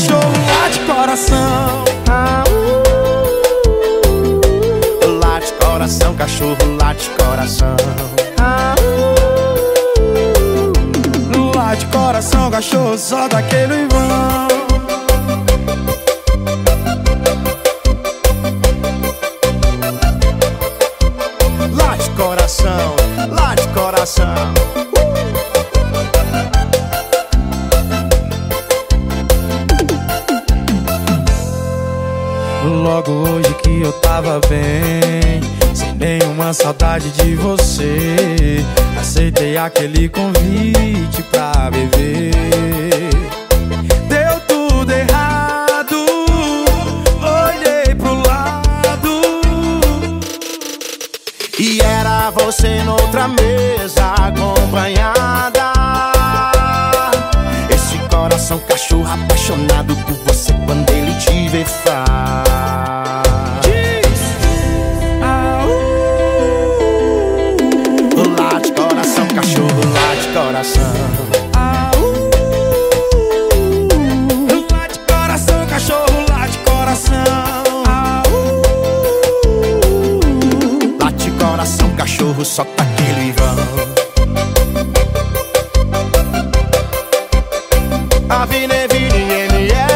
Cachorro, lá de coração. Lá de coração, cachorro, lá de coração. Lá de coração, cachorro, só daquele vão. Lá de coração, Logo hoje que eu tava bem, sem nenhuma saudade de você. Aceitei aquele convite pra beber. Deu tudo errado, olhei pro lado. E era você noutra mesa acompanhada. Apaixonado por você quando ele te vê faz. Ah, Lá de coração, cachorro, lá de coração. ah, uh. Lá de coração, cachorro, lá de coração. Ah, uh. Lá de coração, cachorro, só tá aquele vão. vine vini, yeni, yeni